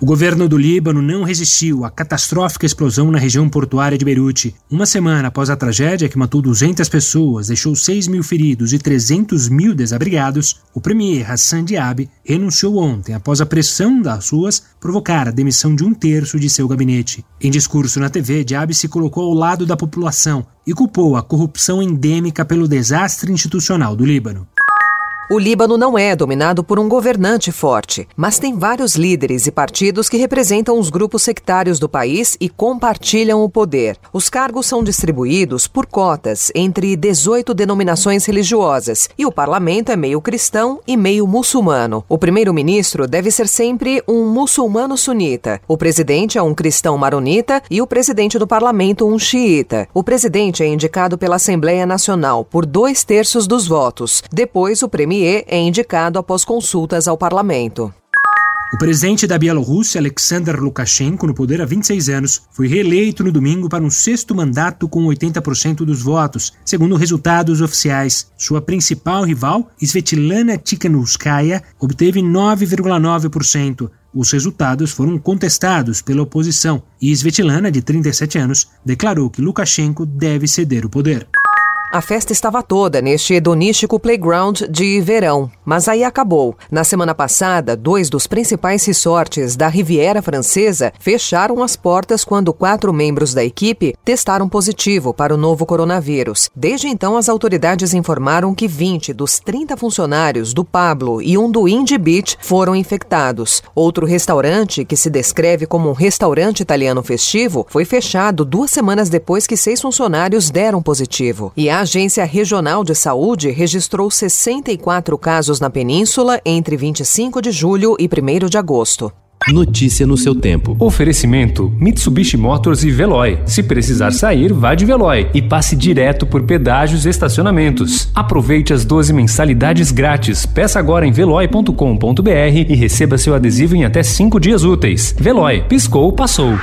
O governo do Líbano não resistiu à catastrófica explosão na região portuária de Beirute. Uma semana após a tragédia que matou 200 pessoas, deixou 6 mil feridos e 300 mil desabrigados, o premier Hassan Diab renunciou ontem após a pressão das ruas provocar a demissão de um terço de seu gabinete. Em discurso na TV, Diab se colocou ao lado da população e culpou a corrupção endêmica pelo desastre institucional do Líbano. O Líbano não é dominado por um governante forte, mas tem vários líderes e partidos que representam os grupos sectários do país e compartilham o poder. Os cargos são distribuídos por cotas entre 18 denominações religiosas e o parlamento é meio cristão e meio muçulmano. O primeiro-ministro deve ser sempre um muçulmano sunita. O presidente é um cristão maronita e o presidente do parlamento um xiita. O presidente é indicado pela Assembleia Nacional por dois terços dos votos. Depois, o premier É indicado após consultas ao parlamento. O presidente da Bielorrússia, Alexander Lukashenko, no poder há 26 anos, foi reeleito no domingo para um sexto mandato com 80% dos votos, segundo resultados oficiais. Sua principal rival, Svetlana Tikhanovskaya, obteve 9,9%. Os resultados foram contestados pela oposição e Svetlana, de 37 anos, declarou que Lukashenko deve ceder o poder. A festa estava toda neste hedonístico playground de verão, mas aí acabou. Na semana passada, dois dos principais resorts da Riviera Francesa fecharam as portas quando quatro membros da equipe testaram positivo para o novo coronavírus. Desde então, as autoridades informaram que 20 dos 30 funcionários do Pablo e um do Indie Beach foram infectados. Outro restaurante, que se descreve como um restaurante italiano festivo, foi fechado duas semanas depois que seis funcionários deram positivo. E a Agência Regional de Saúde registrou 64 casos na península entre 25 de julho e 1 de agosto. Notícia no seu tempo. Oferecimento: Mitsubishi Motors e Veloy. Se precisar sair, vá de Veloy e passe direto por pedágios e estacionamentos. Aproveite as 12 mensalidades grátis. Peça agora em veloy.com.br e receba seu adesivo em até 5 dias úteis. Veloy, piscou, passou.